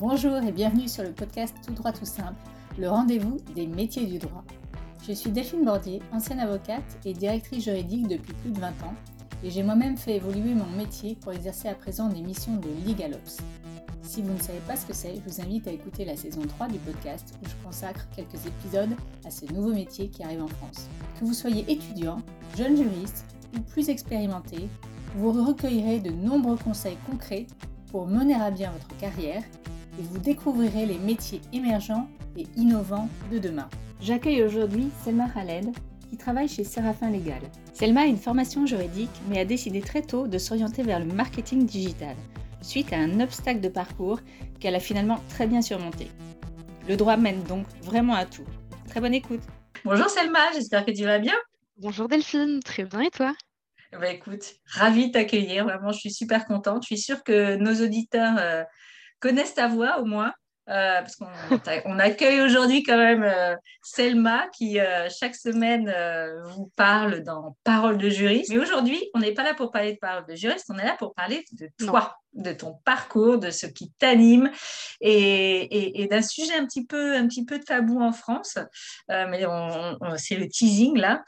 Bonjour et bienvenue sur le podcast Tout droit tout simple, le rendez-vous des métiers du droit. Je suis Delphine Bordier, ancienne avocate et directrice juridique depuis plus de 20 ans, et j'ai moi-même fait évoluer mon métier pour exercer à présent des missions de LegalOps. Si vous ne savez pas ce que c'est, je vous invite à écouter la saison 3 du podcast où je consacre quelques épisodes à ce nouveau métier qui arrive en France. Que vous soyez étudiant, jeune juriste ou plus expérimenté, vous recueillerez de nombreux conseils concrets pour mener à bien votre carrière et vous découvrirez les métiers émergents et innovants de demain. J'accueille aujourd'hui Selma Khaled qui travaille chez Séraphin Légal. Selma a une formation juridique mais a décidé très tôt de s'orienter vers le marketing digital suite à un obstacle de parcours qu'elle a finalement très bien surmonté. Le droit mène donc vraiment à tout. Très bonne écoute. Bonjour Selma, j'espère que tu vas bien. Bonjour Delphine, très bien et toi? Bah écoute, ravie de t'accueillir, vraiment je suis super contente. Je suis sûre que nos auditeurs euh, connaissent ta voix au moins. Euh, parce qu'on accueille aujourd'hui quand même euh, Selma qui euh, chaque semaine vous parle dans Parole de juriste. Mais aujourd'hui, on n'est pas là pour parler de Parole de juriste, on est là pour parler de toi, de ton parcours, de ce qui t'anime et, d'un sujet un petit peu, un petit peu tabou en France. mais c'est le teasing là.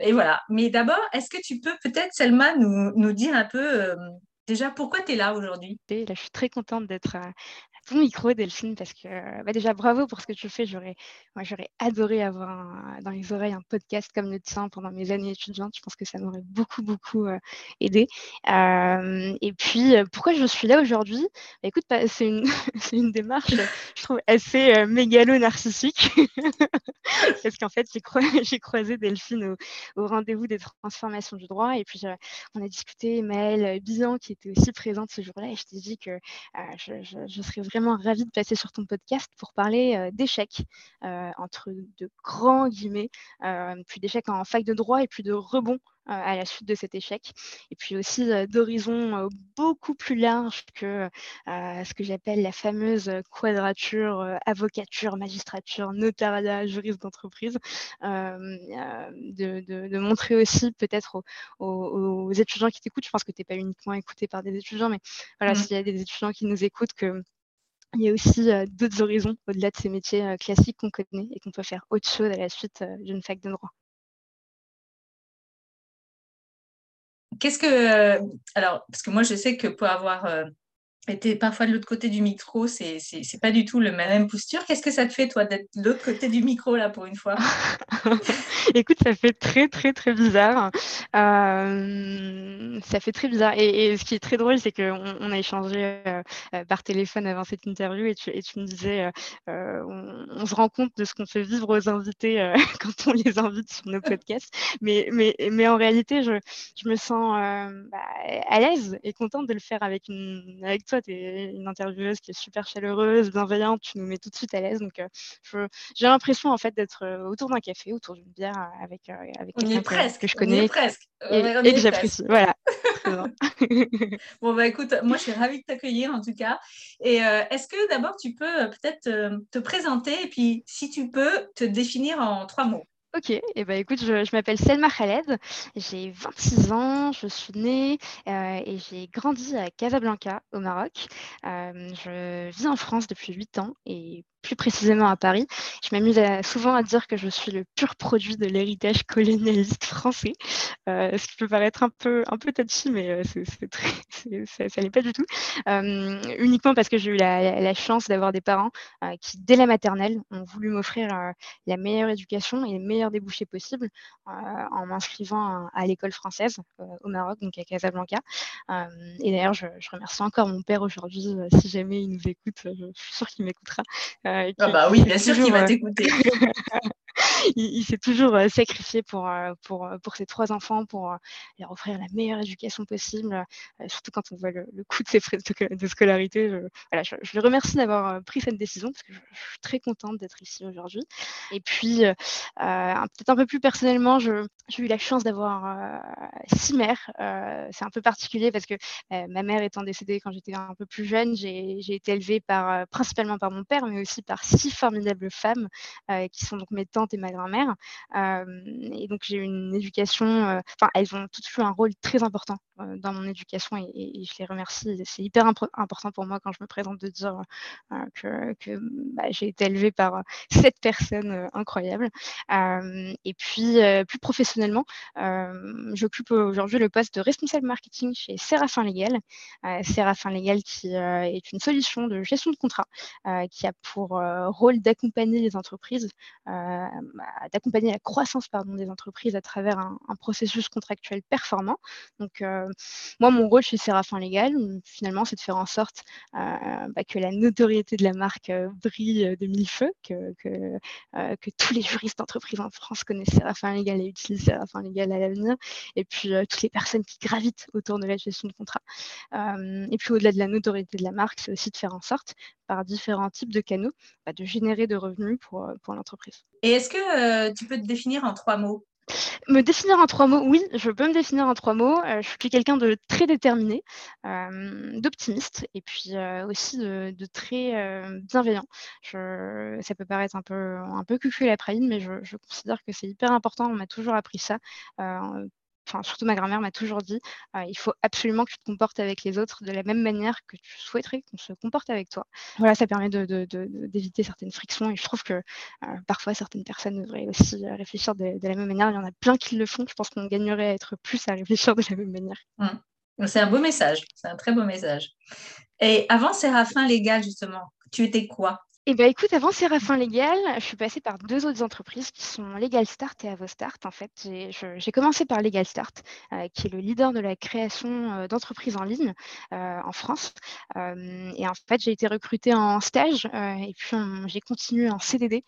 et voilà. Mais d'abord, est-ce que tu peux peut-être, Selma, nous, nous dire un peu Déjà, pourquoi tu es là aujourd'hui? Je suis très contente d'être à, ton micro, Delphine, parce que bah, déjà, bravo pour ce que tu fais. J'aurais, moi, j'aurais adoré avoir dans les oreilles un podcast comme le tien pendant mes années étudiantes. Je pense que ça m'aurait beaucoup, beaucoup euh, aidé. et puis, euh, pourquoi je suis là aujourd'hui? Bah, Écoute, c'est une, une, démarche, je trouve, assez euh, mégalo-narcissique. parce qu'en fait, j'ai, croisé Delphine au, rendez-vous des transformations du droit. Et puis, on a discuté, Maëlle Bian, qui était aussi présente ce jour-là. Et je t'ai dit que je, je, je serais vraiment vraiment ravie de passer sur ton podcast pour parler euh, d'échecs, euh, entre de grands guillemets, euh, puis d'échecs en fac de droit et puis de rebond à la suite de cet échec. Et puis aussi d'horizons beaucoup plus larges que ce que j'appelle la fameuse quadrature avocature, magistrature, notariat, juriste d'entreprise. De, montrer aussi peut-être aux, étudiants qui t'écoutent, je pense que tu n'es pas uniquement écouté par des étudiants, mais voilà, mmh. s'il y a des étudiants qui nous écoutent, que il y a aussi d'autres horizons au-delà de ces métiers classiques qu'on connaît et qu'on peut faire autre chose à la suite d'une fac de droit. Qu'est-ce que. alors, parce que moi, je sais que pour avoir été parfois de l'autre côté du micro, c'est n'est pas du tout la même posture. Qu'est-ce que ça te fait, toi, d'être de l'autre côté du micro, là, pour une fois? Écoute, ça fait très, très, très bizarre. Euh, ça fait très bizarre. Et, ce qui est très drôle, c'est qu'on on a échangé euh, euh, par téléphone avant cette interview et tu, et tu me disais, on, se rend compte de ce qu'on fait vivre aux invités quand on les invite sur nos podcasts. Mais, mais, mais en réalité, je, je me sens bah, à l'aise et contente de le faire avec, une, avec toi. Tu es une intervieweuse qui est super chaleureuse, bienveillante. Tu nous mets tout de suite à l'aise. Donc, j'ai l'impression en fait d'être autour d'un café, autour d'une bière avec, avec quelqu'un que, que, je connais presque. et, que j'apprécie. Voilà. bon, bah écoute, moi je suis ravie de t'accueillir en tout cas. Et euh, est-ce que d'abord tu peux euh, peut-être euh, te présenter et puis si tu peux te définir en trois mots? Ok, eh ben, écoute, je, m'appelle Selma Khaled, j'ai 26 ans, je suis née et j'ai grandi à Casablanca, au Maroc. je vis en France depuis 8 ans et plus précisément à Paris. Je m'amuse souvent à dire que je suis le pur produit de l'héritage colonialiste français, euh, ce qui peut paraître un peu, un peu touchy, mais euh, ça n'est pas du tout. Euh, uniquement parce que j'ai eu la, chance d'avoir des parents qui, dès la maternelle, ont voulu m'offrir la meilleure éducation et les meilleurs débouchés possibles en m'inscrivant à, l'école française au Maroc, donc à Casablanca. et d'ailleurs, je, je, remercie encore mon père aujourd'hui, si jamais il nous écoute, je suis sûre qu'il m'écoutera. Ah bah oui, bien sûr qu'il va euh, t'écouter. il, s'est toujours euh, sacrifié pour, pour, pour ses trois enfants, pour leur offrir la meilleure éducation possible, surtout quand on voit le, coût de ses frais de, scolarité. Je, voilà, je, le remercie d'avoir pris cette décision parce que je, suis très contente d'être ici aujourd'hui. Et puis, peut-être un peu plus personnellement, j'ai eu la chance d'avoir six mères. C'est un peu particulier parce que ma mère étant décédée quand j'étais un peu plus jeune, j'ai été élevée par, principalement par mon père, mais aussi par six formidables femmes qui sont donc mes tantes et ma grand-mère. et donc j'ai une éducation, enfin elles ont toutes eu un rôle très important dans mon éducation et, je les remercie. C'est hyper important pour moi quand je me présente de dire que, bah, j'ai été élevée par cette personne incroyable. et puis, plus professionnellement, j'occupe aujourd'hui le poste de responsable marketing chez Séraphin Légal. Séraphin Légal qui est une solution de gestion de contrat qui a pour rôle d'accompagner les entreprises, d'accompagner la croissance des entreprises à travers un, processus contractuel performant. Donc, moi, mon rôle chez Séraphin Légal, finalement, c'est de faire en sorte bah, que la notoriété de la marque brille de mille feux, que, tous les juristes d'entreprise en France connaissent Séraphin Légal et utilisent Séraphin Légal à l'avenir, et puis toutes les personnes qui gravitent autour de la gestion de contrat. et puis, au-delà de la notoriété de la marque, c'est aussi de faire en sorte, par différents types de canaux, bah, de générer de revenus pour, l'entreprise. Que tu peux te définir en trois mots? Me définir en trois mots, oui, je peux me définir en trois mots. Euh, je suis quelqu'un de très déterminé, euh, d'optimiste et puis euh, aussi de, très bienveillant. ça peut paraître un peu, un peu cucu la praline, mais je considère que c'est hyper important. On m'a toujours appris ça enfin surtout ma grand-mère m'a toujours dit, il faut absolument que tu te comportes avec les autres de la même manière que tu souhaiterais qu'on se comporte avec toi. Voilà, ça permet d'éviter certaines frictions et je trouve que parfois certaines personnes devraient aussi réfléchir de, la même manière. Il y en a plein qui le font. Je pense qu'on gagnerait à être plus à réfléchir de la même manière. Mmh. C'est un beau message, c'est un très beau message. Et avant Séraphin Légal, justement, tu étais quoi? Eh bien, écoute, avant Séraphin Légal, je suis passée par deux autres entreprises qui sont Legal Start et Avostart. En fait, j'ai commencé par Legal Start, euh, qui est le leader de la création euh, d'entreprises en ligne euh, en France. et en fait, j'ai été recrutée en stage et puis j'ai continué en CDD.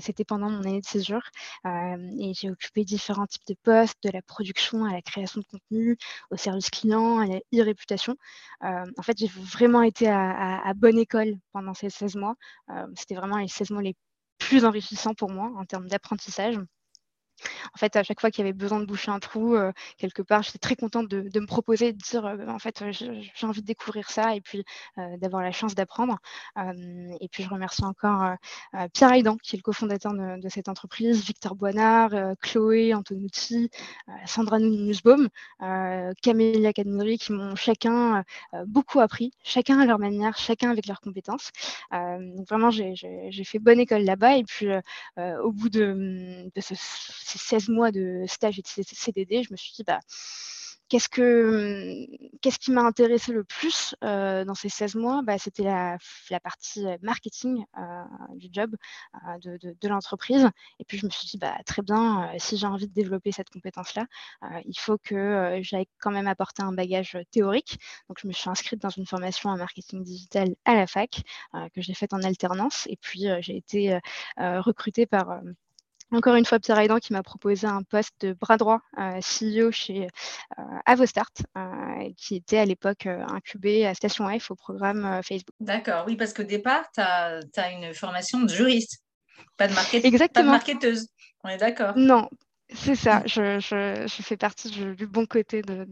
C'était pendant mon année de séjour. et j'ai occupé différents types de postes, de la production à la création de contenu, au service client, à la e-réputation. en fait, j'ai vraiment été à bonne école pendant ces 16 mois. Euh, c'était vraiment les 16 mois les plus enrichissants pour moi en termes d'apprentissage. En fait, à chaque fois qu'il y avait besoin de boucher un trou, euh, quelque part, j'étais très contente de, me proposer, de dire, euh, en fait, j'ai envie de découvrir ça et puis d'avoir la chance d'apprendre. et puis, je remercie encore Pierre Aidan, qui est le cofondateur de, cette entreprise, Victor Boinard, Chloé Antonucci, Sandra Nussbaum, Camélia Cadnery, qui m'ont chacun beaucoup appris, chacun à leur manière, chacun avec leurs compétences. donc, vraiment, j'ai fait bonne école là-bas. Et puis, au bout de, de ce 16 mois de stage et de CDD, je me suis dit, bah, Qu'est-ce, que, qu'est-ce qui m'a intéressé le plus euh, dans ces 16 mois? Bah, C'était la, partie marketing euh, du job euh, de, de, l'entreprise. Et puis je me suis dit, bah, très bien, si j'ai envie de développer cette compétence-là, il faut que j'aille quand même apporter un bagage théorique. Donc je me suis inscrite dans une formation en marketing digital à la fac, que j'ai faite en alternance. Et puis j'ai été recrutée par encore une fois, Pierre Aidan qui m'a proposé un poste de bras droit euh, CEO chez euh, Avostart, euh, qui était à l'époque incubé à Station F au programme Facebook. D'accord, oui, parce qu'au départ, tu as, une formation de juriste, pas de, Exactement. marketeuse. On est d'accord. Non, c'est ça, je, fais partie du, bon côté de,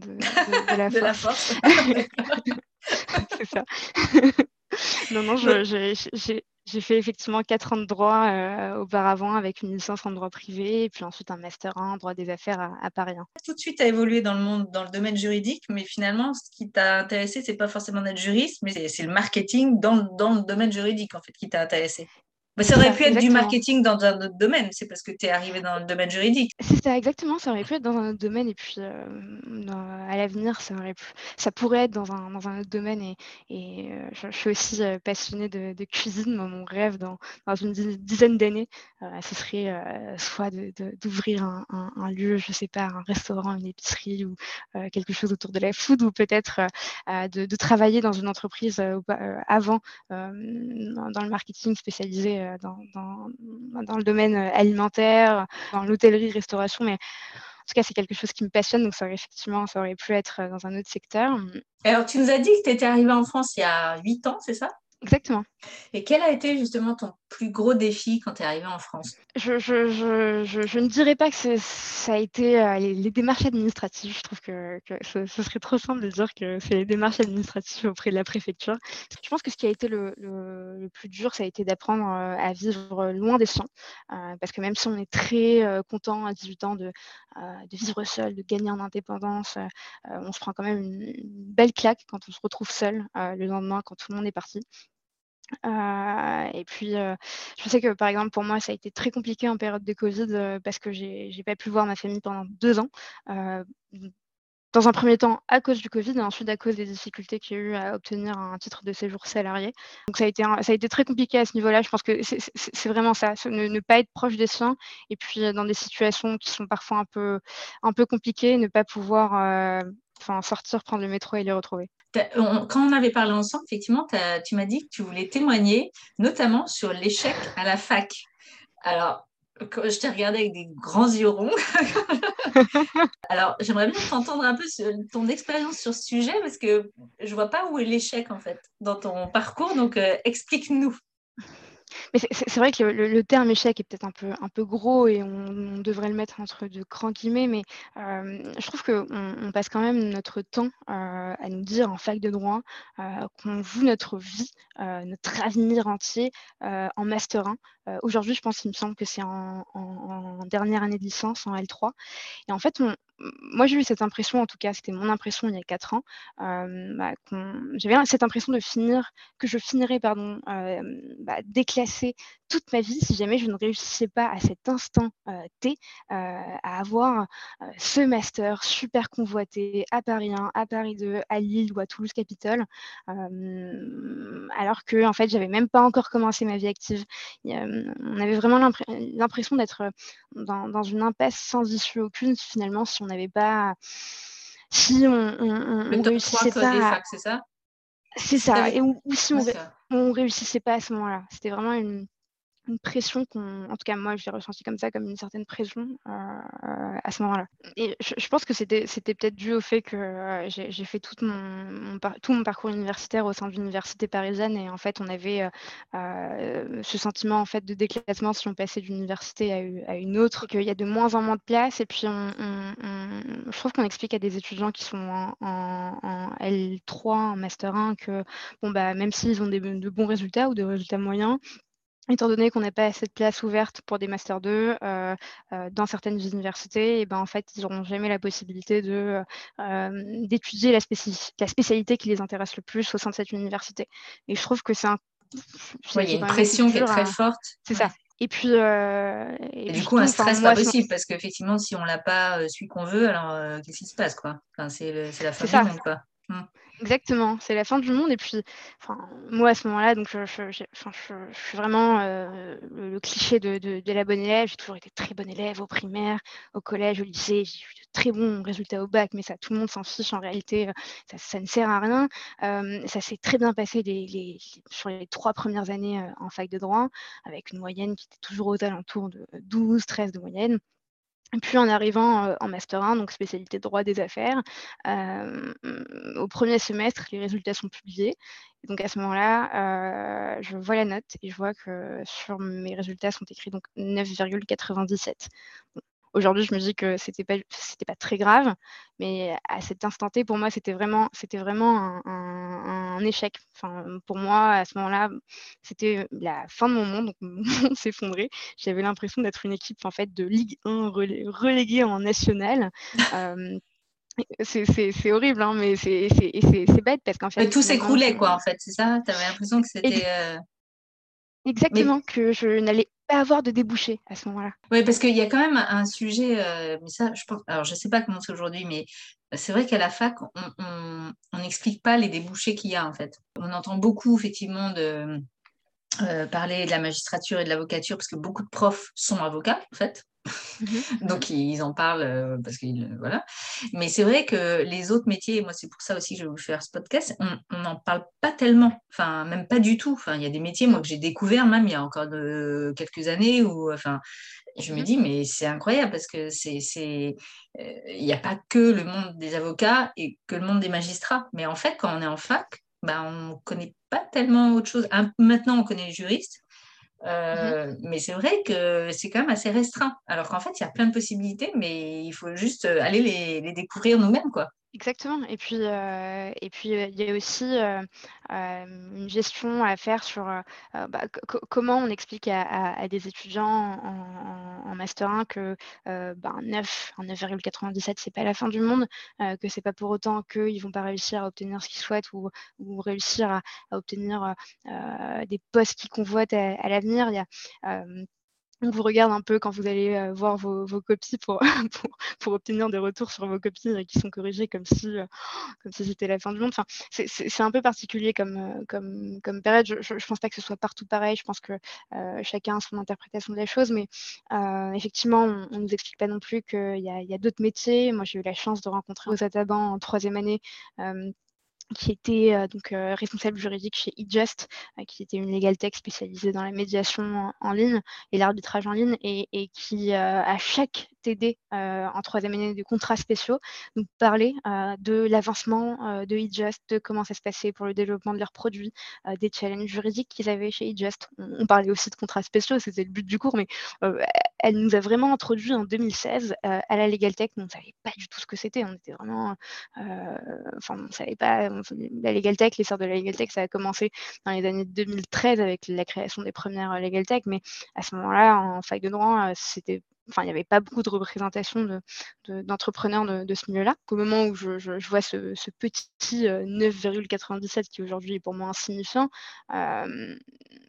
la de La force. c'est ça. non, non, j'ai j'ai fait effectivement quatre ans de droit euh, auparavant avec une licence en droit privé et puis ensuite un master 1 en droit des affaires à, Paris. Tout de suite, tu as évolué dans le monde, dans le domaine juridique, mais finalement, ce qui t'a intéressé, c'est pas forcément d'être juriste, mais c'est le marketing dans, dans, le domaine juridique en fait qui t'a intéressé. Mais ça aurait pu être du marketing dans un autre domaine, c'est parce que tu es arrivé dans le domaine juridique. C'est ça, exactement, ça aurait pu être dans un autre domaine et puis euh, à l'avenir, ça, aurait ça pourrait être dans un, dans un autre domaine et, et euh, je, suis aussi euh, passionnée de, cuisine. mon rêve dans, dans une dizaine d'années, ce serait soit d'ouvrir un, un, lieu, je sais pas, un restaurant, une épicerie ou quelque chose autour de la food ou peut-être de, travailler dans une entreprise avant dans le marketing spécialisé euh, dans, le domaine euh, alimentaire, dans l'hôtellerie-restauration, mais en tout cas, c'est quelque chose qui me passionne, donc ça aurait effectivement, ça aurait pu être euh, dans un autre secteur. Alors, tu nous as dit que tu étais arrivée en France il y a 8 ans, c'est ça? Exactement. Et quel a été justement ton plus gros défi quand tu es arrivé en France? Je, je, je, je, ne dirais pas que ça a été euh, les, démarches administratives. Je trouve que, que ce, serait trop simple de dire que c'est les démarches administratives auprès de la préfecture. Je pense que ce qui a été le, le, plus dur, ça a été d'apprendre euh, à vivre loin des siens. Euh, parce que même si on est très content à 18 ans de, de, vivre seul, de gagner en indépendance, on se prend quand même une, une, belle claque quand on se retrouve seul le lendemain, quand tout le monde est parti. Et puis, je sais que par exemple, pour moi, ça a été très compliqué en période de Covid parce que j'ai pas pu voir ma famille pendant deux ans. dans un premier temps, à cause du Covid, et ensuite à cause des difficultés qu'il y a eu à obtenir un titre de séjour salarié. Donc, ça a été, ça a été très compliqué à ce niveau-là. Je pense que c'est vraiment ça, ne, ne, pas être proche des siens, et puis dans des situations qui sont parfois un peu, un peu compliquées, ne pas pouvoir sortir, prendre le métro et les retrouver. Quand on avait parlé ensemble, effectivement, tu m'as dit que tu voulais témoigner, notamment sur l'échec à la fac. Alors, je t'ai regardé avec des grands yeux ronds. Alors, j'aimerais bien t'entendre un peu sur ton expérience sur ce sujet parce que je vois pas où est l'échec en fait dans ton parcours. Donc, euh, explique-nous. Mais c'est vrai que le, terme échec est peut-être un peu, un peu gros et on, devrait le mettre entre de grands guillemets, mais euh, je trouve qu'on on passe quand même notre temps euh, à nous dire en fac de droit euh, qu'on joue notre vie, notre avenir entier en Master 1. Aujourd'hui, je pense qu'il me semble que c'est en, dernière année de licence, en L3. Et en fait, moi, j'ai eu cette impression, en tout cas, c'était mon impression il y a quatre ans, euh, bah, j'avais cette impression de finir, que je finirais, pardon, euh, bah, toute ma vie si jamais je ne réussissais pas à cet instant euh, T à avoir ce master super convoité à Paris 1, à Paris 2, à Lille ou à Toulouse Capitole, alors que en fait, j'avais même pas encore commencé ma vie active. On avait vraiment l'impression d'être dans, dans, une impasse sans issue aucune finalement si on n'avait pas. Si on, on, réussissait pas. c'est ça? C'est ça. Et ou, si on, on réussissait pas à ce moment-là. C'était vraiment une, une pression qu'on, en tout cas moi, j'ai ressenti comme ça, comme une certaine pression euh, à ce moment-là. Et je, pense que c'était, c'était peut-être dû au fait que euh, j'ai, fait tout mon, tout mon parcours universitaire au sein de l'université parisienne et en fait on avait euh, ce sentiment en fait de déclassement si on passait d'une université à, une autre, qu'il y a de moins en moins de place et puis on, je trouve qu'on explique à des étudiants qui sont en, L3, en master 1 que bon bah même s'ils ont des, de bons résultats ou des résultats moyens, étant donné qu'on n'a pas assez de place ouverte pour des Master 2 euh, euh, dans certaines universités, et ben, en fait, ils n'auront jamais la possibilité de, euh, d'étudier la, la, spécialité qui les intéresse le plus au sein de cette université. Et je trouve que c'est un... il y a une pression qui est très forte. C'est ça. Et puis. et, du coup, un stress pas possible, parce qu'effectivement, si on l'a pas celui qu'on veut, alors qu'est-ce qui se passe, quoi? Enfin, c'est, la du monde, quoi. Mmh. Exactement, c'est la fin du monde. Et puis, moi à ce moment-là, donc je, suis vraiment euh, le, cliché de, la bonne élève. J'ai toujours été très bonne élève au primaire, au collège, au lycée. J'ai eu de très bons résultats au bac, mais ça, tout le monde s'en fiche en réalité. Euh, ça, ne sert à rien. Euh, ça s'est très bien passé sur les trois premières années en fac de droit, avec une moyenne qui était toujours aux alentours de 12, 13 de moyenne. Puis en arrivant en Master 1, donc spécialité droit des affaires, au premier semestre, les résultats sont publiés. Donc à ce moment-là, je vois la note et je vois que sur mes résultats sont écrits donc 9,97. Aujourd'hui, je me dis que c'était pas c'était pas très grave, mais à cet instant T, pour moi, c'était vraiment c'était vraiment un, échec. Enfin, pour moi, à ce moment-là, c'était la fin de mon monde, donc mon monde s'effondrait. J'avais l'impression d'être une équipe en fait de Ligue 1 reléguée en national. c'est horrible, hein, mais c'est bête parce qu'en fait. tout s'écroulait, quoi, en fait, c'est ça? Tu avais l'impression que c'était. Euh, Exactement, que je n'allais pas avoir de débouchés à ce moment-là. Oui, parce qu'il y a quand même un sujet, euh, mais ça, je pense, alors je ne sais pas comment c'est aujourd'hui, mais c'est vrai qu'à la fac, on n'explique pas les débouchés qu'il y a en fait. On entend beaucoup effectivement de euh, parler de la magistrature et de l'avocature parce que beaucoup de profs sont avocats en fait. Mhm. Donc ils en parlent euh, parce que voilà. Mais c'est vrai que les autres métiers, et moi c'est pour ça aussi que je vais vous faire ce podcast, on n'en parle pas tellement, enfin même pas du tout. Enfin il y a des métiers moi que j'ai découvert même il y a encore de, quelques années où enfin je me mhm. dis mais c'est incroyable parce que c'est c'est euh, il n'y a pas que le monde des avocats et que le monde des magistrats, mais en fait quand on est en fac bah, on ne connaît pas tellement autre chose. maintenant, on connaît les juristes, euh, mais c'est vrai que c'est quand même assez restreint. Alors qu'en fait, il y a plein de possibilités, mais il faut juste aller les, les découvrir nous-mêmes, quoi. Exactement. Et puis, et puis il y a aussi une gestion à faire sur bah, comment on explique à, des étudiants en, master 1 que bah, 9, 9,97 c'est pas la fin du monde, que c'est pas pour autant qu'ils vont pas réussir à obtenir ce qu'ils souhaitent ou, réussir à, obtenir des postes qu'ils convoitent à, l'avenir. On vous regarde un peu quand vous allez euh, voir vos, copies pour, pour, obtenir des retours sur vos copies euh, qui sont corrigées comme si, euh, si c'était la fin du monde. Enfin, c'est un peu particulier comme, comme, comme période. Je ne pense pas que ce soit partout pareil. Je pense que chacun a son interprétation de la chose. Mais effectivement, on ne nous explique pas non plus qu'il y a, a d'autres métiers. Moi, j'ai eu la chance de rencontrer aux Ataban en troisième année qui était euh, donc euh, responsable juridique chez eJust, euh, qui était une legal tech spécialisée dans la médiation en, ligne et l'arbitrage en ligne, et, et qui à chaque TD en troisième année de contrats spéciaux nous parler de l'avancement de eJust, de comment ça se passait pour le développement de leurs produits, des challenges juridiques qu'ils avaient chez eJust. On, on, parlait aussi de contrats spéciaux, c'était le but du cours, mais elle nous a vraiment introduit en 2016 à la legal tech. On ne savait pas du tout ce que c'était. On était vraiment, enfin, on ne savait pas la Legal Tech, l'essor de la Legal Tech, ça a commencé dans les années 2013 avec la création des premières Legal Tech, mais à ce moment-là, en fac de droit, euh, c'était Enfin, il n'y avait pas beaucoup de représentation d'entrepreneurs de, ce milieu-là. Au moment où je, vois ce, petit 9,97 euh, qui aujourd'hui est pour moi insignifiant, euh,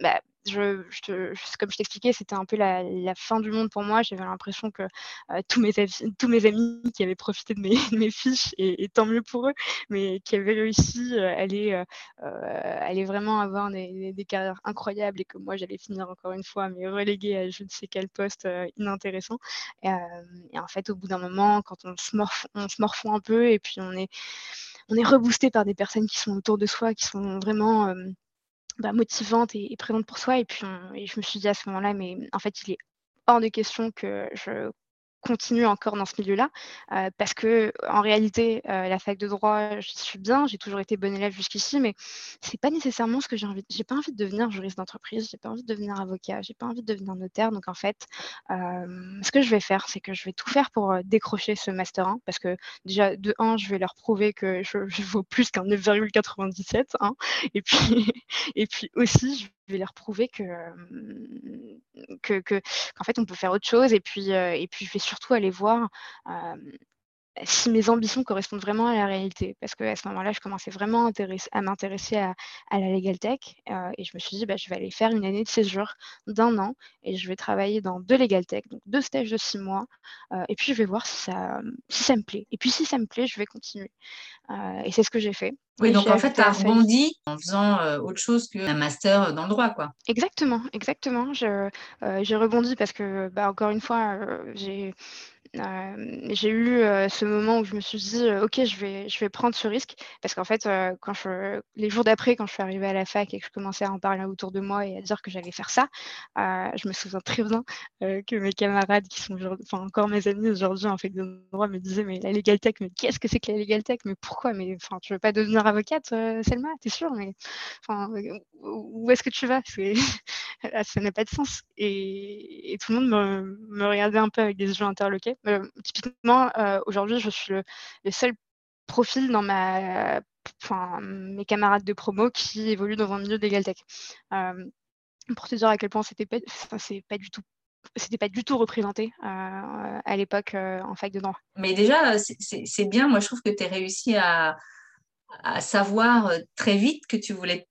bah, comme je t'expliquais, c'était un peu la, fin du monde pour moi. J'avais l'impression que euh, tous, mes, amis qui avaient profité de mes, fiches, et, tant mieux pour eux, mais qui avaient réussi à aller, euh, vraiment avoir des, carrières incroyables et que moi, j'allais finir encore une fois, mais reléguée à je ne sais quel poste euh, inintéressant. Et, en fait, au bout d'un moment, quand on se, morf, on se morfond un peu et puis on est reboosté par des personnes qui sont autour de soi, qui sont vraiment bah, motivante et, présente pour soi. Et puis, je me suis dit à ce moment-là, mais en fait, il est hors de question que je continue encore dans ce milieu-là, euh, parce que en réalité, euh, la fac de droit, j'y suis bien, j'ai toujours été bonne élève jusqu'ici, mais c'est pas nécessairement ce que j'ai envie. J'ai pas envie de devenir juriste d'entreprise, j'ai pas envie de devenir avocat, j'ai pas envie de devenir notaire. Donc en fait, euh, ce que je vais faire, c'est que je vais tout faire pour décrocher ce master 1, parce que déjà de 1, je vais leur prouver que je, je vaux plus qu'un 9,97, hein, et puis et puis aussi, je vais leur prouver que, que, qu'en fait on peut faire autre chose. Et puis, et puis je vais surtout aller voir si mes ambitions correspondent vraiment à la réalité. Parce qu'à ce moment-là, je commençais vraiment à m'intéresser à, la Legal Tech et je me suis dit, bah, je vais aller faire une année de séjour d'un an et je vais travailler dans deux Legal Tech, donc deux stages de six mois, et puis je vais voir si ça, si ça me plaît. Et puis si ça me plaît, je vais continuer. et c'est ce que j'ai fait. Oui, donc en fait, tu as rebondi en faisant autre chose qu'un master dans le droit, quoi. Exactement, exactement. j'ai rebondi parce que, bah, encore une fois, j'ai j'ai eu ce moment où je me suis dit, OK, je vais, je vais prendre ce risque. Parce qu'en fait, quand je, les jours d'après, quand je suis arrivée à la fac et que je commençais à en parler autour de moi et à dire que j'allais faire ça, je me souviens très bien que mes camarades, qui sont encore mes amis aujourd'hui en fait de droit, me disaient, mais la Legal Tech, mais qu'est-ce que c'est que la Legal Tech? Mais pourquoi? Mais enfin, tu veux pas devenir avocate, Selma? T'es sûre? Mais où est-ce que tu vas? Ça n'a pas de sens. Et, tout le monde me, me regardait un peu avec des yeux interloqués. Euh, typiquement, euh, aujourd'hui, je suis le, seul profil dans ma, enfin, mes camarades de promo qui évoluent dans un milieu de tech. Euh, pour te dire à quel point c'était pas, c'est pas du tout c'était pas du tout représenté à l'époque en fac de droit. Mais déjà, c'est bien. Moi, je trouve que tu as réussi à, savoir très vite que tu voulais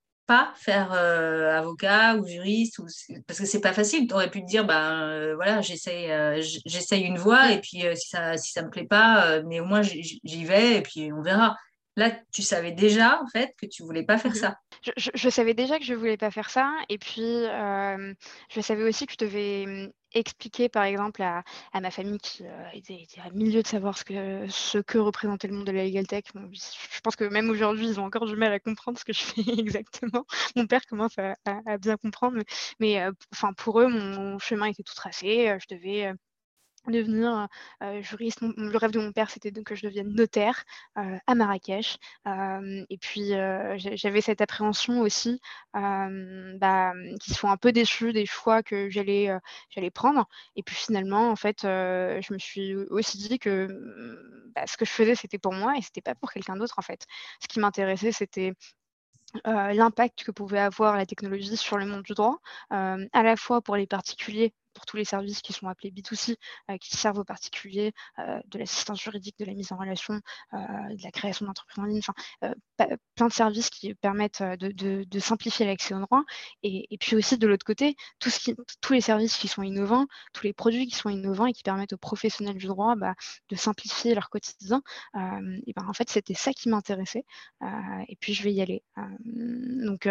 faire euh, avocat ou juriste ou parce que c'est pas facile. Tu aurais pu te dire ben euh, voilà, j'essaye euh, j'essaye une voie et puis si ça si ça me plaît pas mais au moins j'y vais et puis on verra. Là, tu savais déjà en fait que tu voulais pas faire ça. Je, savais déjà que je voulais pas faire ça et puis je savais aussi que je devais expliquer par exemple à, ma famille qui euh, était, à milieu de savoir ce que, ce que représentait le monde de la legal tech. je pense que même aujourd'hui, ils ont encore du mal à comprendre ce que je fais exactement. Mon père commence à, bien comprendre, mais, euh, enfin, pour eux, mon, chemin était tout tracé. Euh, je devais devenir juriste. le rêve de mon père, c'était que je devienne notaire à Marrakech. et puis, j'avais cette appréhension aussi bah, qu'ils soient un peu déçus des choix que j'allais j'allais prendre. Et puis finalement, en fait, je me suis aussi dit que mmh, bah, ce que je faisais, c'était pour moi et c'était pas pour quelqu'un d'autre, en fait. Ce qui m'intéressait, c'était l'impact que pouvait avoir la technologie sur le monde du droit, à la fois pour les particuliers pour tous les services qui sont appelés B2C, euh, qui servent aux particuliers, euh, de l'assistance juridique, de la mise en relation, euh, de la création d'entreprises en ligne, enfin, plein de services qui permettent de, simplifier l'accès au droit. Et, puis aussi, de l'autre côté, tous les services qui sont innovants, tous les produits qui sont innovants et qui permettent aux professionnels du droit bah, de simplifier leur quotidien, et ben, en fait, c'était ça qui m'intéressait. et puis, je vais y aller. donc,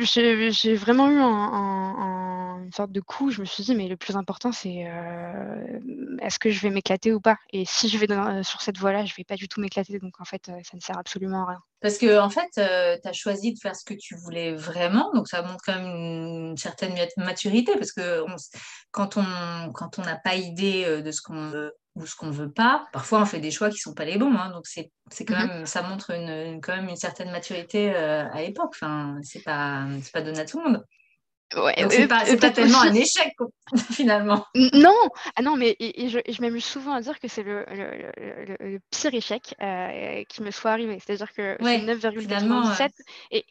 j'ai vraiment eu une sorte de coup. Je me suis dit, mais le plus important, c'est euh, est-ce que je vais m'éclater ou pas? Et si je vais sur cette voie-là, je vais pas du tout m'éclater. Donc, en fait, euh, ça ne sert absolument à rien. Parce que, en fait, euh, tu as choisi de faire ce que tu voulais vraiment. Donc, ça montre quand même une certaine maturité. Parce que quand on quand on n'a pas idée de ce qu'on veut ou ce qu'on veut pas. Parfois, on fait des choix qui sont pas les bons. Hein, donc, c'est, quand mmh même, ça montre une, quand même une certaine maturité euh, à l'époque. Enfin, c'est pas, c'est pas donné à tout le monde. Ouais, c'est pas, pas tellement un échec, finalement. Non, ah non mais et, je, je, m'amuse souvent à dire que c'est le, le, le, pire échec euh, qui me soit arrivé. C'est-à-dire que ouais, c'est 9,97 et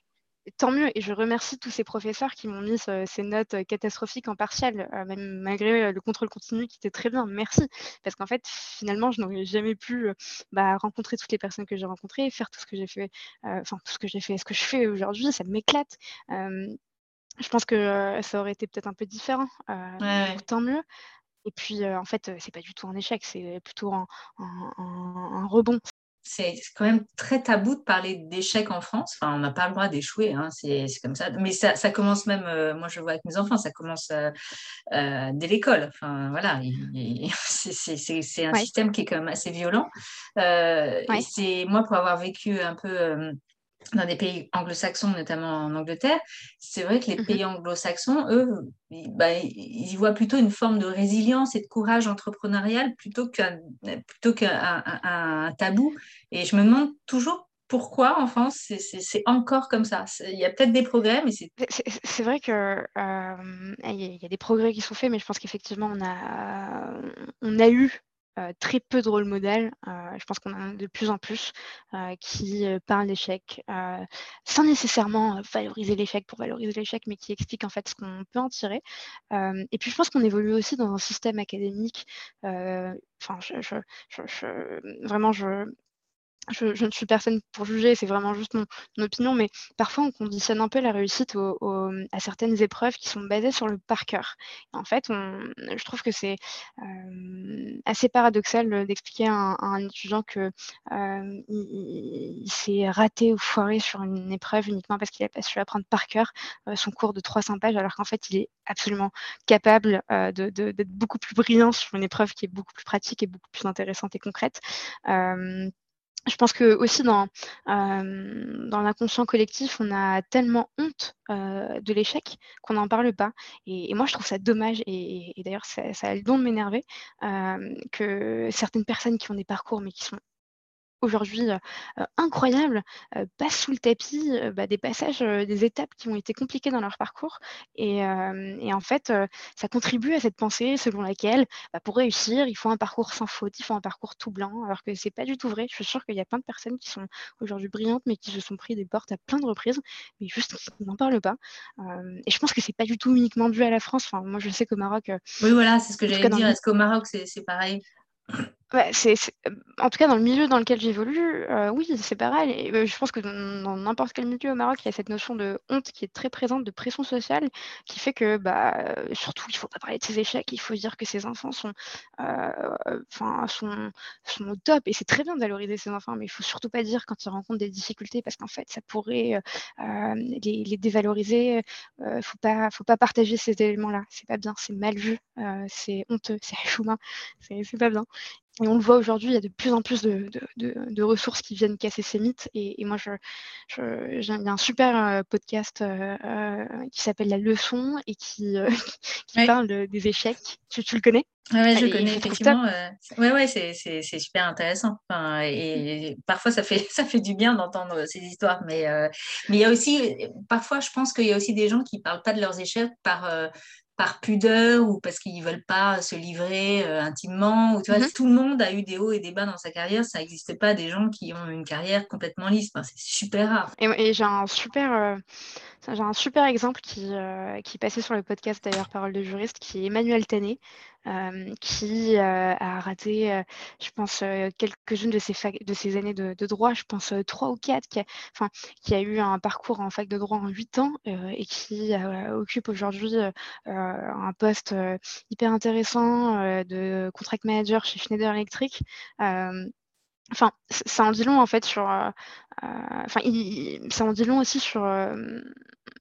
tant mieux. Et je remercie tous ces professeurs qui m'ont mis ces notes catastrophiques en partiel, euh, même malgré le contrôle continu qui était très bien. Merci. Parce qu'en fait, finalement, je n'aurais jamais pu bah, rencontrer toutes les personnes que j'ai rencontrées, faire tout ce que j'ai fait, euh, enfin, tout ce que j'ai fait, ce que je fais aujourd'hui, ça m'éclate. je pense que ça aurait été peut-être un peu différent. Tant mieux. Et puis, en fait, c'est pas du tout un échec, c'est plutôt un rebond c'est quand même très tabou de parler d'échec en France. Enfin, on n'a pas le droit d'échouer, hein, c'est comme ça. Mais ça, ça commence même, euh, moi je vois avec mes enfants, ça commence euh, euh, dès l'école. Enfin, voilà, c'est un système qui est quand même assez violent. Et c'est moi, pour avoir vécu un peu dans des pays anglo-saxons, notamment en Angleterre, c'est vrai que les mmh pays anglo-saxons, eux, bah, ils y voient plutôt une forme de résilience et de courage entrepreneurial plutôt qu'un plutôt qu'un tabou. Et je me demande toujours pourquoi en France c'est encore comme ça. Il y a peut-être des progrès, mais c'est. C'est vrai que euh, il y, a des progrès qui sont faits, mais je pense qu'effectivement on a on a eu euh, très peu de rôle modèles. Euh, je pense qu'on en a de plus en plus euh, qui parlent d'échec sans nécessairement valoriser l'échec pour valoriser l'échec, mais qui expliquent en fait ce qu'on peut en tirer. et puis je pense qu'on évolue aussi dans un système académique. Enfin, vraiment, je, je, ne suis personne pour juger, c'est vraiment juste mon, opinion, mais parfois on conditionne un peu la réussite à certaines épreuves qui sont basées sur le par cœur. en fait, je trouve que c'est euh, assez paradoxal d'expliquer à, un étudiant que euh, s'est raté ou foiré sur une épreuve uniquement parce qu'il a pas su apprendre par cœur euh, son cours de 300 pages, alors qu'en fait, il est absolument capable d'être beaucoup plus brillant sur une épreuve qui est beaucoup plus pratique et beaucoup plus intéressante et concrète je pense que aussi dans, euh, dans l'inconscient collectif, on a tellement honte euh, de l'échec qu'on n'en parle pas. Et, moi, je trouve ça dommage, et, d'ailleurs, ça, ça, a le don de m'énerver, euh, que certaines personnes qui ont des parcours, mais qui sont aujourd'hui incroyables passent sous le tapis bah, des passages, des étapes qui ont été compliquées dans leur parcours. Et, en fait, ça contribue à cette pensée selon laquelle bah, pour réussir, il faut un parcours sans faute, il faut un parcours tout blanc, alors que c'est pas du tout vrai. Je suis sûre qu'il y a plein de personnes qui sont aujourd'hui brillantes, mais qui se sont pris des portes à plein de reprises, mais juste qui n'en parlent pas. et je pense que c'est pas du tout uniquement dû à la France. Enfin, moi, je sais qu'au Maroc. oui, voilà, c'est ce que j'allais dire. Est-ce qu'au Maroc, c'est pareil? C'est, en tout cas, dans le milieu dans lequel j'évolue, euh, oui, c'est pareil. Et, euh, je pense que dans n'importe quel milieu au Maroc, il y a cette notion de honte qui est très présente, de pression sociale, qui fait que, bah, euh, surtout, il ne faut pas parler de ses échecs, il faut dire que ses enfants sont, sont, au top. Et c'est très bien de valoriser ses enfants, mais il ne faut surtout pas dire quand ils rencontrent des difficultés, parce qu'en fait, ça pourrait les, dévaloriser. Il ne faut pas, partager ces éléments-là. C'est pas bien, c'est mal vu, c'est honteux, c'est chouma, c'est pas bien. Et on le voit aujourd'hui, il y a de plus en plus de, de, ressources qui viennent casser ces mythes. Et, moi, je, j'ai un super euh, podcast euh, euh, qui s'appelle La Leçon et qui, qui parle des échecs. Tu, tu le connais? Oui, je connais effectivement. Oui, ouais, c'est, c'est, super intéressant. Enfin, et parfois, ça fait, ça fait du bien d'entendre ces histoires. Mais, mais il y a aussi, parfois, je pense qu'il y a aussi des gens qui ne parlent pas de leurs échecs par par pudeur ou parce qu'ils ne veulent pas se livrer euh, intimement. Ou, tu vois, mhm. Tout le monde a eu des hauts et des bas dans sa carrière. Ça n'existe pas des gens qui ont une carrière complètement lisse. c'est super rare. Et, j'ai un super... Euh, j'ai un super exemple qui, euh, qui passait sur le podcast d'ailleurs Parole de juriste, qui est Emmanuel Tanet, qui a raté, je pense, quelques-unes de ses, années de, droit, je pense trois ou quatre, qui a, qui a eu un parcours en fac de droit en huit ans et qui occupe aujourd'hui un poste hyper intéressant de contract manager chez Schneider Electric. Enfin, ça en dit long en fait sur. Enfin, ça en dit long aussi sur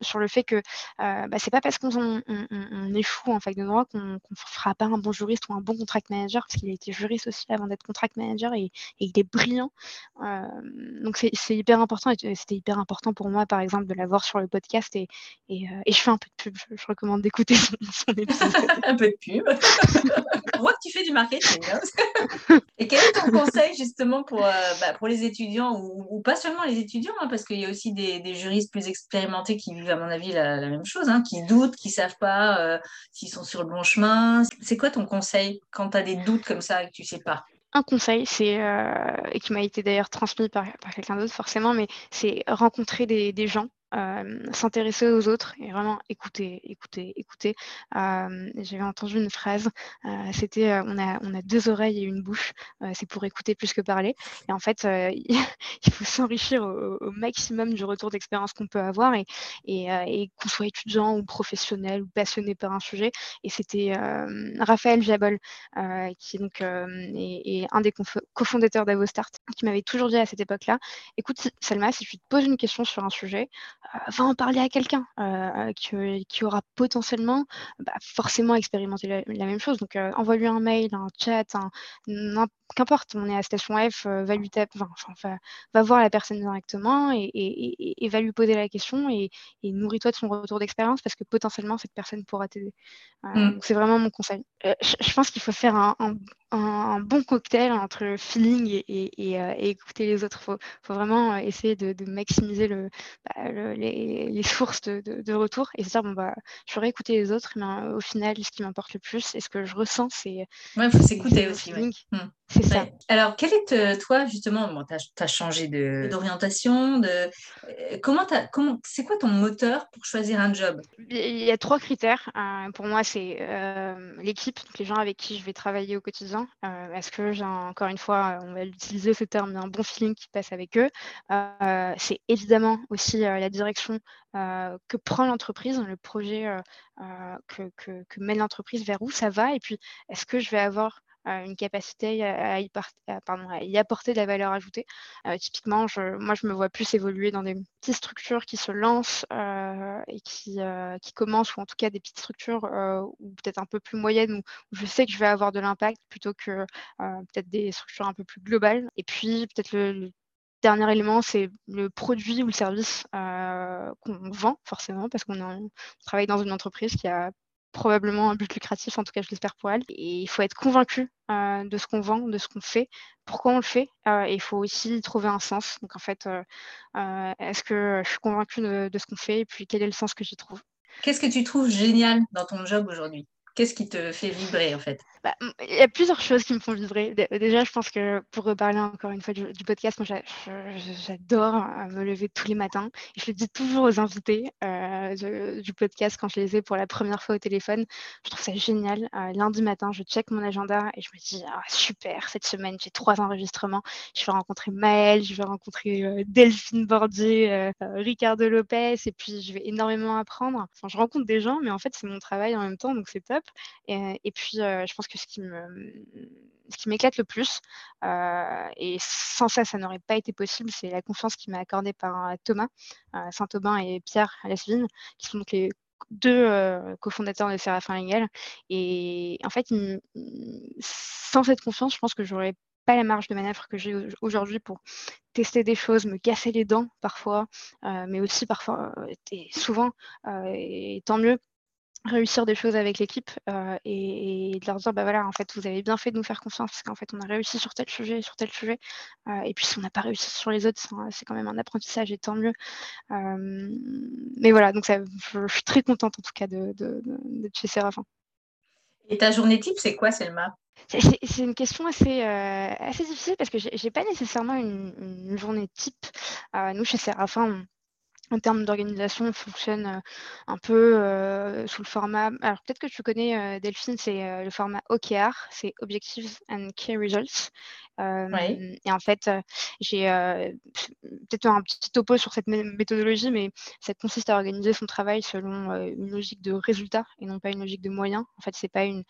sur le fait que euh, bah, c'est pas parce qu'on on, échoue en fac de droit qu'on ne fera pas un bon juriste ou un bon contract manager, parce qu'il a été juriste aussi avant d'être contract manager et, il est brillant. Euh, donc c'est hyper important et c'était hyper important pour moi, par exemple, de l'avoir sur le podcast et, et, euh, je fais un peu de pub. Je, recommande d'écouter son, épisode. un peu de pub. On voit que tu fais du marketing. Hein. et quel est ton conseil justement pour, bah, pour les étudiants ou, pas seulement les étudiants, hein, parce qu'il y a aussi des, juristes plus expérimentés qui vivent à mon avis, la, même chose, hein, qui doutent, qui ne savent pas euh, s'ils sont sur le bon chemin. C'est quoi ton conseil quand tu as des doutes comme ça et que tu ne sais pas? Un conseil, c'est euh, et qui m'a été d'ailleurs transmis par, quelqu'un d'autre forcément, mais c'est rencontrer des gens euh, s'intéresser aux autres et vraiment écouter, écouter, écouter. Euh, j'avais entendu une phrase, euh, c'était on, a, on a deux oreilles et une bouche, c'est pour écouter plus que parler. Et en fait, il faut s'enrichir au, maximum du retour d'expérience qu'on peut avoir et, qu'on soit étudiant ou professionnel ou passionné par un sujet. Et c'était Raphaël Jabol, qui est donc est, un des cofondateurs d'Avostart, qui m'avait toujours dit à cette époque-là, écoute Salma, si tu te poses une question sur un sujet, va en parler à quelqu'un euh, qui, aura potentiellement bah, forcément expérimenté la, même chose. Donc, euh, envoie-lui un mail, un chat, un, qu'importe, on est à Station F, va lui taper, enfin, va, voir la personne directement et, va lui poser la question et, nourris-toi de son retour d'expérience parce que potentiellement cette personne pourra t'aider. Mmh. C'est vraiment mon conseil. Je, pense qu'il faut faire un, bon cocktail entre feeling et, écouter les autres. Il faut, vraiment essayer de, maximiser bah, les, sources de, retour et se dire bon bah je ferai écouter les autres, mais au final ce qui m'importe le plus et ce que je ressens c'est. Ouais, il faut s'écouter aussi. Mmh. C'est ça. Alors, quel est euh, toi, justement, tu as, changé d'orientation, de, euh, comment, c'est quoi ton moteur pour choisir un job? Il y a trois critères. Euh, pour moi, c'est l'équipe, les gens avec qui je vais travailler au quotidien. Est-ce que j'ai, encore une fois, on va utiliser ce terme, un bon feeling qui passe avec eux. C'est évidemment aussi la direction que prend l'entreprise, le projet que, que mène l'entreprise, vers où ça va, et puis est-ce que je vais avoir une capacité à y, apporter de la valeur ajoutée. typiquement, je, moi, je me vois plus évoluer dans des petites structures qui se lancent et qui, qui, commencent, ou en tout cas des petites structures ou peut-être un peu plus moyennes, où, je sais que je vais avoir de l'impact, plutôt que peut-être des structures un peu plus globales. Et puis, peut-être le, dernier élément, c'est le produit ou le service qu'on vend, forcément, parce qu'on travaille dans une entreprise qui a probablement un but lucratif, en tout cas je l'espère pour elle. Et il faut être convaincu euh, de ce qu'on vend, de ce qu'on fait, pourquoi on le fait. Euh, et il faut aussi trouver un sens. Donc en fait, euh, est-ce que je suis convaincue de, ce qu'on fait et puis quel est le sens que j'y trouve? Qu'est-ce que tu trouves génial dans ton job aujourd'hui? Qu'est-ce qui te fait vibrer en fait? Bah, Il y a plusieurs choses qui me font vibrer. Déjà, je pense que pour reparler encore une fois du, podcast, moi j'adore euh, me lever tous les matins. je le dis toujours aux invités euh, du podcast quand je les ai pour la première fois au téléphone. Je trouve ça génial. Euh, lundi matin, je check mon agenda et je me dis ah, super, cette semaine j'ai trois enregistrements. Je vais rencontrer Maëlle, je vais rencontrer Delphine Bordier, Ricardo Lopez et puis je vais énormément apprendre. Enfin, je rencontre des gens, mais en fait c'est mon travail en même temps, donc c'est top. Et, puis, euh, je pense que ce qui m'éclate le plus, euh, et sans ça, ça n'aurait pas été possible, c'est la confiance qui m'a accordée par euh, Thomas Saint-Aubin et Pierre Lasvine, qui sont donc les deux cofondateurs de Séraphin Legal. Et en fait, sans cette confiance, je pense que j'aurais pas la marge de manœuvre que j'ai aujourd'hui pour tester des choses, me casser les dents parfois, mais aussi parfois, et souvent, et tant mieux, réussir des choses avec l'équipe et, de leur dire bah voilà en fait vous avez bien fait de nous faire confiance parce qu'en fait on a réussi sur tel sujet sur tel sujet et puis si on n'a pas réussi sur les autres c'est quand même un apprentissage et tant mieux. Mais voilà donc ça, je, suis très contente en tout cas de, de, chez Séraphin. Et ta journée type c'est quoi Selma? C'est une question assez, assez difficile parce que j'ai pas nécessairement une, journée type. nous, chez Séraphin, en termes d'organisation, on fonctionne un peu sous le format. Alors, peut-être que tu connais Delphine, c'est le format OKR, c'est Objectives and Key Results. Et en fait, j'ai peut-être un petit topo sur cette méthodologie, mais ça consiste à organiser son travail selon une logique de résultat et non pas une logique de moyens. En fait, c'est pas une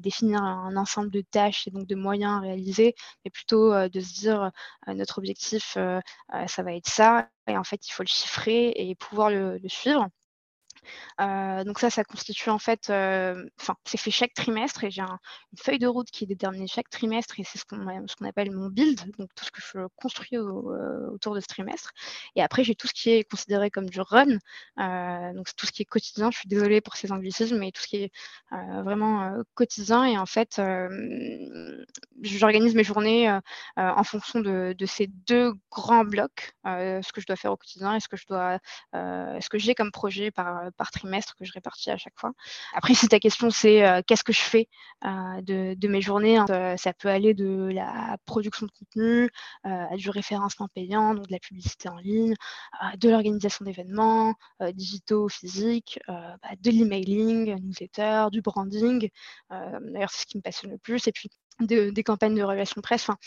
définir un ensemble de tâches et donc de moyens à réaliser, mais plutôt de se dire notre objectif, ça va être ça, et en fait, il faut le chiffrer et pouvoir le suivre donc ça, ça constitue en fait, enfin, c'est fait chaque trimestre et j'ai une feuille de route qui est déterminée chaque trimestre et c'est ce qu'on ce qu'on appelle mon build, donc tout ce que je construis autour de ce trimestre. Et après, j'ai tout ce qui est considéré comme du run, donc tout ce qui est quotidien. Je suis désolée pour ces anglicismes, mais tout ce qui est vraiment quotidien. Et en fait, j'organise mes journées en fonction de, de, ces deux grands blocs, ce que je dois faire au quotidien et ce que je dois, ce que j'ai comme projet par par trimestre que je répartis à chaque fois. Après, si ta question c'est euh, qu'est-ce que je fais euh, de, mes journées, hein, euh, ça peut aller de la production de contenu à du référencement payant, donc de la publicité en ligne, de l'organisation d'événements digitaux, physiques, bah, de l'emailing, newsletter, du branding. D'ailleurs, c'est ce qui me passionne le plus. Et puis des campagnes de relations presse. Enfin,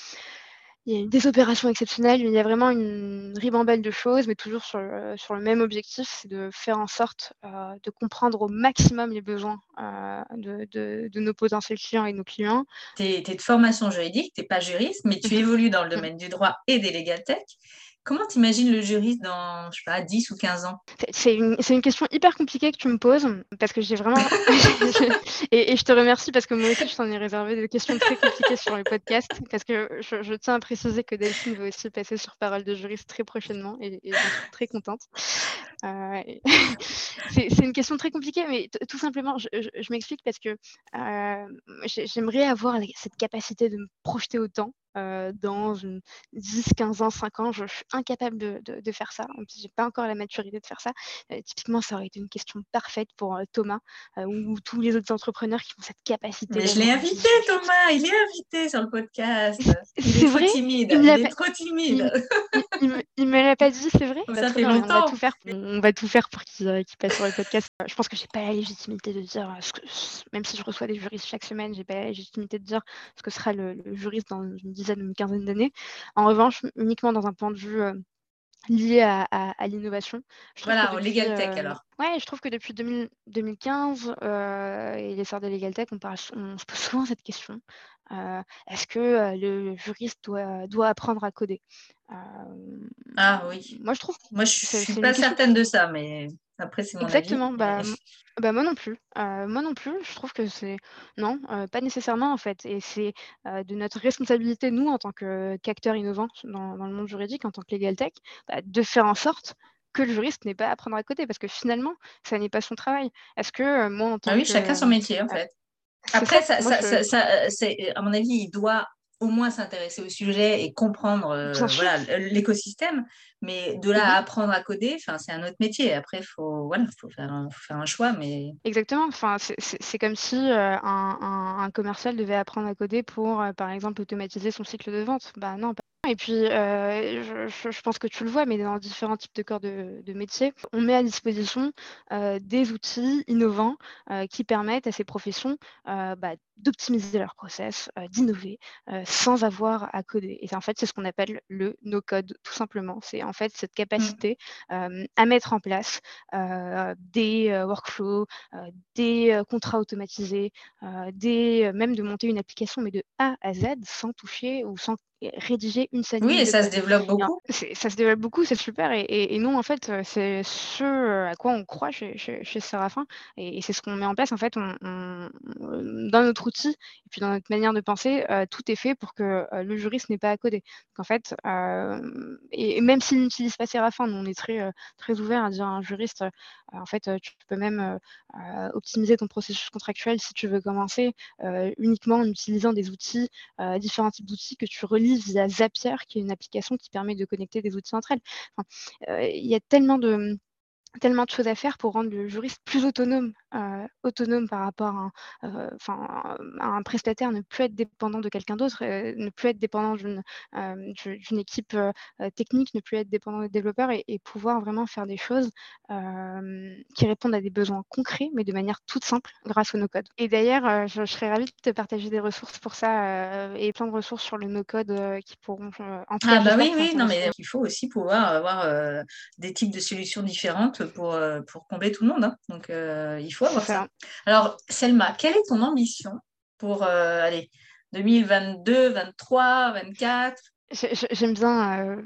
il y a des opérations exceptionnelles, il y a vraiment une ribambelle de choses, mais toujours sur le, sur le même objectif, c'est de faire en sorte euh, de comprendre au maximum les besoins euh, de, de, de, nos potentiels clients et nos clients. Tu es, de formation juridique, tu n'es pas juriste, mais tu évolues dans le domaine du droit et des legal tech. Comment t'imagines le juriste dans, je sais pas, 10 ou 15 ans? C'est une, une, question hyper compliquée que tu me poses, parce que j'ai vraiment... et, je te remercie parce que moi aussi, je t'en ai réservé des questions très compliquées sur le podcast, parce que je, tiens à préciser que Delphine va aussi passer sur Parole de juriste très prochainement, et, suis très contente. Euh, c'est une question très compliquée, mais tout simplement, je, m'explique parce que euh, j'aimerais avoir cette capacité de me projeter autant euh, dans 10, 15 ans, 5 ans, je, suis incapable de, faire ça. Je n'ai pas encore la maturité de faire ça. Euh, typiquement, ça aurait été une question parfaite pour euh, Thomas ou, tous les autres entrepreneurs qui ont cette capacité. Mais je l'ai invité, Thomas, il est invité sur le podcast. Il est, trop timide. Il, est trop timide. Il, me l'a pas dit, c'est vrai? Ça bah, fait longtemps. On va tout faire, on va tout faire pour qu'il passe sur le podcast. Je pense que j'ai pas la légitimité de dire, même si je reçois des juristes chaque semaine, j'ai pas la légitimité de dire ce que sera le, le juriste dans une une quinzaine d'années. En revanche, uniquement dans un point de vue euh, lié à, l'innovation. Voilà, au Legal Tech euh, alors. Ouais, je trouve que depuis 2015 euh, et l'essor de Legal Tech, on, parle, on se pose souvent cette question. Est-ce que le juriste doit, doit apprendre à coder? Ah oui. Moi, je trouve. Moi, je ne suis pas certaine de ça, mais après, c'est mon Exactement. Avis, bah, bah, moi non plus. moi non plus. Je trouve que c'est non, pas nécessairement en fait. Et c'est de notre responsabilité, nous, en tant qu'acteurs innovants dans, dans, le monde juridique, en tant que legal tech, bah, de faire en sorte que le juriste n'ait pas à apprendre à côté, parce que finalement, ça n'est pas son travail. Est-ce que moi, en tant ah oui, que, chacun son métier en fait. Après, ça, ça, ça, à mon avis, il doit au moins s'intéresser au sujet et comprendre euh, voilà, l'écosystème. Mais de là à mhm. apprendre à coder, c'est un autre métier. Après, il faut, voilà, faut, faire un, faut faire un choix. Mais... Exactement. Enfin, c'est comme si euh, un, un, commercial devait apprendre à coder pour, euh, par exemple, automatiser son cycle de vente. Bah non, et puis, je, je, pense que tu le vois, mais dans différents types de corps de, de métiers, on met à disposition des outils innovants qui permettent à ces professions bah, d'optimiser leur process, d'innover, sans avoir à coder. Et en fait, c'est ce qu'on appelle le no-code, tout simplement. C'est en fait cette mmh. capacité à mettre en place des workflows, des contrats automatisés, des, même de monter une application, mais de A à Z, sans toucher ou sans rédiger une scène. Oui, et ça se développe beaucoup. ça se développe beaucoup, c'est super. Et, non, en fait, c'est ce à quoi on croit chez, chez, Séraphin. Et, c'est ce qu'on met en place. En fait, on, dans notre outil et puis dans notre manière de penser, tout est fait pour que le juriste n'ait pas à coder. Donc, en fait, et, même s'il n'utilise pas Séraphin, nous, on est très, très ouvert à dire à un juriste, en fait, tu peux même optimiser ton processus contractuel si tu veux commencer uniquement en utilisant des outils, différents types d'outils que tu relis via Zapier, qui est une application qui permet de connecter des outils entre elles. il y a tellement de tellement de choses à faire pour rendre le juriste plus autonome, euh, autonome par rapport à un, euh, un, prestataire, ne plus être dépendant de quelqu'un d'autre, euh, ne plus être dépendant d'une équipe technique, ne plus être dépendant des développeurs et, pouvoir vraiment faire des choses qui répondent à des besoins concrets, mais de manière toute simple grâce au no-code. Et d'ailleurs, je, serais ravie de te partager des ressources pour ça et plein de ressources sur le no-code qui pourront... ah bah oui, oui, non, mais il faut aussi pouvoir avoir des types de solutions différentes pour, euh, pour combler tout le monde. Hein. Donc, euh, il faut ça. Alors, Selma, quelle est ton ambition pour euh, allez, 2022, 2023, 2024 J'aime bien,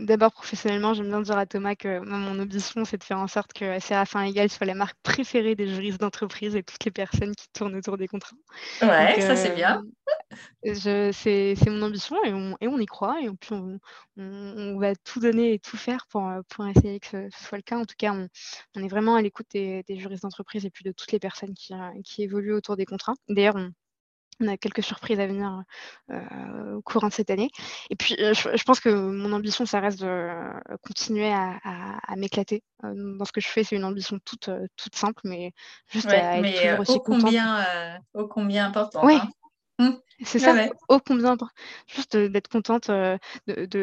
d'abord professionnellement, j'aime bien dire à Thomas que mon ambition, c'est de faire en sorte que Séraphin Égal soit la marque préférée des juristes d'entreprise et toutes les personnes qui tournent autour des contrats. Ouais, ça c'est bien. C'est mon ambition et on, et on, y croit et puis on, on, va tout donner et tout faire pour, pour essayer que ce, soit le cas. En tout cas, on, on est vraiment à l'écoute des, des, juristes d'entreprise et puis de toutes les personnes qui, qui évoluent autour des contrats. D'ailleurs, on, on a quelques surprises à venir au courant de cette année. Et puis, je, pense que mon ambition, ça reste de continuer à, m'éclater. dans ce que je fais, c'est une ambition toute, toute simple, mais juste à être toujours aussi combien, ô combien important. Oui, hein. mmh. C'est ça, ô combien important. Juste d'être contente de,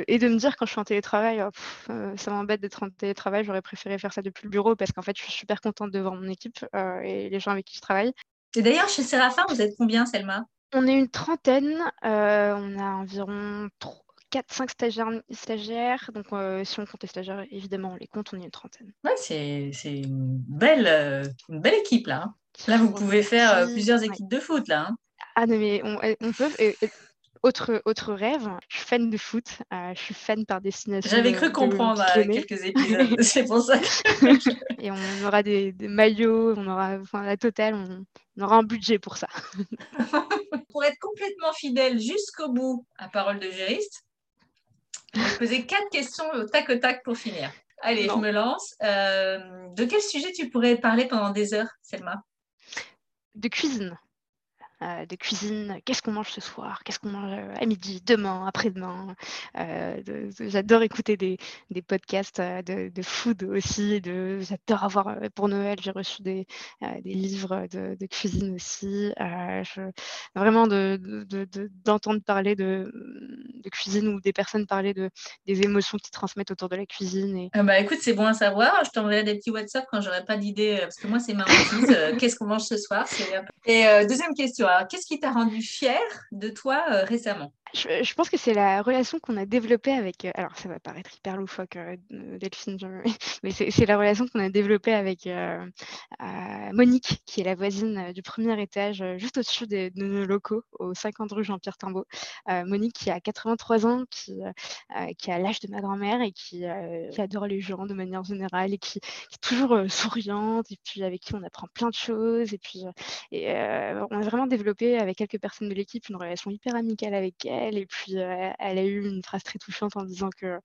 et de me dire quand je suis en télétravail, oh, ça m'embête d'être en télétravail, j'aurais préféré faire ça depuis le bureau parce qu'en fait, je suis super contente de voir mon équipe et les gens avec qui je travaille. Et d'ailleurs, chez Séraphin, vous êtes combien, Selma? On est une trentaine. Euh, on a environ 4-5 stagiaires, Donc, euh, si on compte les stagiaires, évidemment, on les compte, on est une trentaine. Ouais, c'est une belle, euh, une belle équipe, là. Hein. Là, vous pouvez faire plusieurs équipes de foot, là. Hein. Ah non, mais on, on peut. Autre, autre rêve, je suis fan de foot, euh, je suis fan par destination. J'avais cru comprendre euh, quelques épisodes, c'est pour ça. Et on aura des, maillots, on aura enfin, la totale, on, aura un budget pour ça. pour être complètement fidèle jusqu'au bout à parole de juriste, je vais poser quatre questions au tac au tac pour finir. Allez, je me lance. Euh, de quel sujet tu pourrais parler pendant des heures, Selma? De cuisine. Euh, de cuisine, qu'est-ce qu'on mange ce soir, qu'est-ce qu'on mange euh, à midi, demain, après-demain. Euh, j'adore écouter des, podcasts de, food aussi. J'adore avoir pour Noël, j'ai reçu des, livres de, cuisine aussi. vraiment d'entendre parler de, cuisine ou des personnes parler de, des émotions qui transmettent autour de la cuisine. Et... Ah bah, écoute, c'est bon à savoir. Je t'enverrai des petits WhatsApp quand j'aurai pas d'idée, parce que moi, c'est ma qu'est-ce qu'on mange ce soir Et deuxième question qu'est-ce qui t'a rendu fier de toi euh, récemment? Je, pense que c'est la relation qu'on a développée avec. Euh, alors, ça va paraître hyper loufoque, euh, Delphine, mais c'est la relation qu'on a développée avec Monique, qui est la voisine du premier étage, juste au-dessus de, nos locaux, au 50 rue Jean-Pierre Timbaud. Monique, qui a 83 ans, qui, a l'âge de ma grand-mère et qui, adore les gens de manière générale et qui, est toujours souriante et puis avec qui on apprend plein de choses. Et puis, on a vraiment développé avec quelques personnes de l'équipe une relation hyper amicale avec elle. Et puis, elle a eu une phrase très touchante en disant que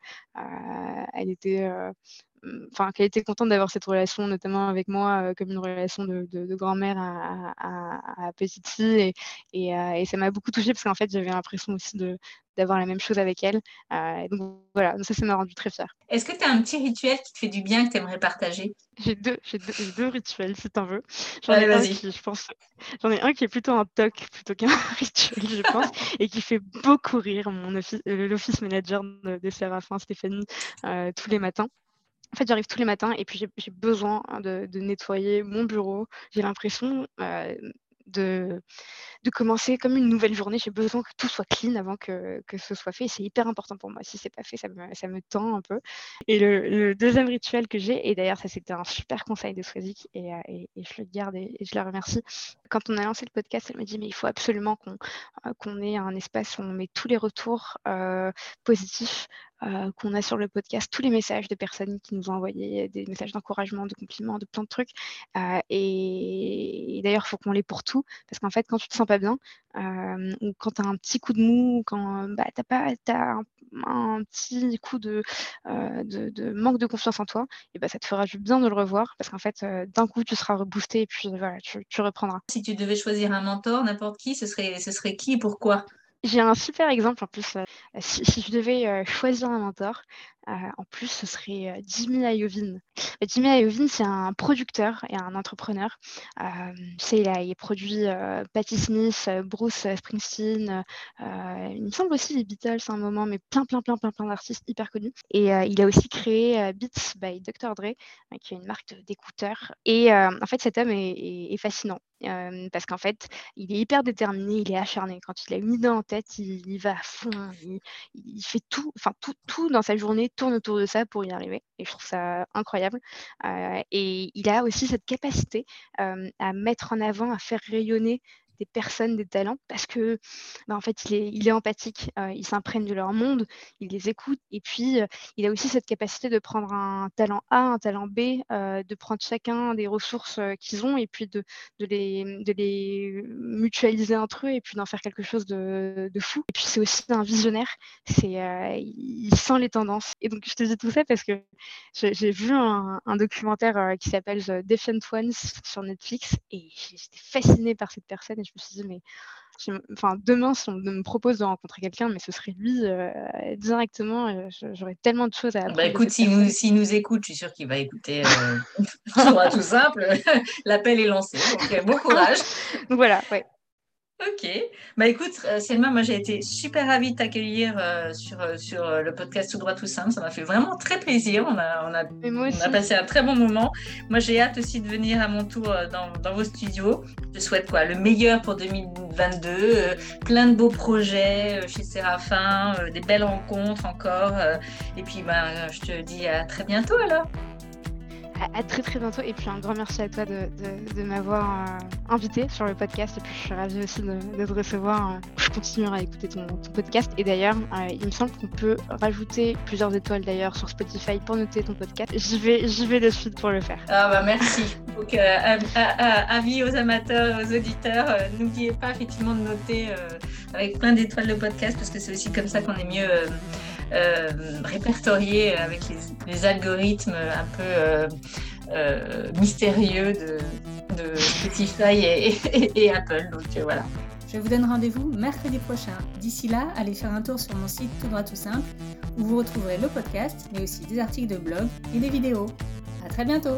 elle était Mmh, enfin, qu'elle était contente d'avoir cette relation, notamment avec moi, comme une relation de, grand-mère à, petite fille. Et, et, ça m'a beaucoup touchée parce qu'en fait, j'avais l'impression aussi de, d'avoir la même chose avec elle. donc voilà, ça, ça m'a rendu très fière. Est-ce que tu as un petit rituel qui te fait du bien que tu aimerais partager? J'ai deux, j'ai deux, rituels, si tu en veux. J'en ai un qui, je pense, j'en ai un qui est plutôt un toc plutôt qu'un rituel, je pense, et qui fait beaucoup rire mon l'office manager de, de Séraphin, Stéphanie, tous les matins. En fait, j'arrive tous les matins et puis j'ai besoin de, nettoyer mon bureau. J'ai l'impression, euh, de, commencer comme une nouvelle journée. J'ai besoin que tout soit clean avant que, que ce soit fait. C'est hyper important pour moi. Si c'est pas fait, ça me, ça me tend un peu. Et le, deuxième rituel que j'ai, et d'ailleurs, ça c'était un super conseil de Swazik, et, euh, et, je le garde et, je la remercie. Quand on a lancé le podcast, elle m'a dit mais il faut absolument qu'on euh, qu'on ait un espace où on met tous les retours positifs euh, qu'on a sur le podcast, tous les messages de personnes qui nous ont envoyé des messages d'encouragement, de compliments, de plein de trucs. Euh, et, d'ailleurs, il faut qu'on les pour tout, parce qu'en fait, quand tu te sens pas bien, euh, ou quand tu as un petit coup de mou, quand bah, tu as, un, petit coup de, manque de confiance en toi, et bah, ça te fera du bien de le revoir, parce qu'en fait, d'un coup, tu seras reboosté et puis voilà, tu, tu reprendras. Si tu devais choisir un mentor, n'importe qui, ce serait, ce serait qui et pourquoi? J'ai un super exemple en plus. Euh, si, je devais euh, choisir un mentor, euh, en plus, ce serait Jimmy Iovine. Jimmy Iovine, c'est un producteur et un entrepreneur. il, a, il produit Patti Smith, Bruce Springsteen, il me semble aussi les Beatles à un moment, mais plein, plein, plein, plein, plein d'artistes hyper connus. Et il a aussi créé Beats by Dr. Dre, qui est une marque d'écouteurs. Et en fait, cet homme est fascinant parce qu'en fait, il est hyper déterminé, il est acharné. Quand il a une idée en tête, il, va à fond, il, fait tout, enfin tout, tout dans sa journée tourne autour de ça pour y arriver. Et je trouve ça incroyable. et il a aussi cette capacité à mettre en avant, à faire rayonner des personnes, des talents, parce que bah, en fait, il est, empathique, euh, il s'imprègne de leur monde, il les écoute, et puis euh, il a aussi cette capacité de prendre un talent A, un talent B, euh, de prendre chacun des ressources qu'ils ont, et puis de, les, mutualiser entre eux, et puis d'en faire quelque chose de, fou. Et puis c'est aussi un visionnaire, c'est, il sent les tendances. Et donc je te dis tout ça parce que j'ai vu un, un documentaire qui s'appelle The Defiant Ones sur Netflix, et j'étais fascinée par cette personne je me suis dit, mais enfin, demain, si on me propose de rencontrer quelqu'un, mais ce serait lui euh, directement, euh, j'aurais tellement de choses à Bah écoute, s'il nous, nous, écoute, je suis sûre qu'il va écouter euh, tout simple. L'appel est lancé, donc bon courage. donc voilà, ouais. Ok. Bah écoute, euh, Selma, moi j'ai été super ravie de t'accueillir euh, sur, euh, sur le podcast Tout droit tout simple. Ça m'a fait vraiment très plaisir. On a, on a, on a passé un très bon moment. Moi j'ai hâte aussi de venir à mon tour dans, dans vos studios. Je souhaite quoi? Le meilleur pour 2022. plein de beaux projets chez Séraphin, des belles rencontres encore. et puis bah, je te dis à très bientôt alors à, très très bientôt. Et puis un grand merci à toi de, de, m'avoir euh, invité sur le podcast. Et puis je suis ravie aussi de, de te recevoir. Euh, je continuerai à écouter ton, podcast. Et d'ailleurs, euh, il me semble qu'on peut rajouter plusieurs étoiles d'ailleurs sur Spotify pour noter ton podcast. J'y vais, vais de suite pour le faire. Ah bah merci. Donc avis aux amateurs, aux auditeurs, n'oubliez pas effectivement de noter avec plein d'étoiles le podcast parce que c'est aussi comme ça qu'on est mieux euh, répertorié avec les, algorithmes un peu euh, euh, mystérieux de, Spotify et, Apple. Donc voilà. Je vous donne rendez-vous mercredi prochain. D'ici là, allez faire un tour sur mon site Tout droit tout simple où vous retrouverez le podcast, mais aussi des articles de blog et des vidéos. À très bientôt!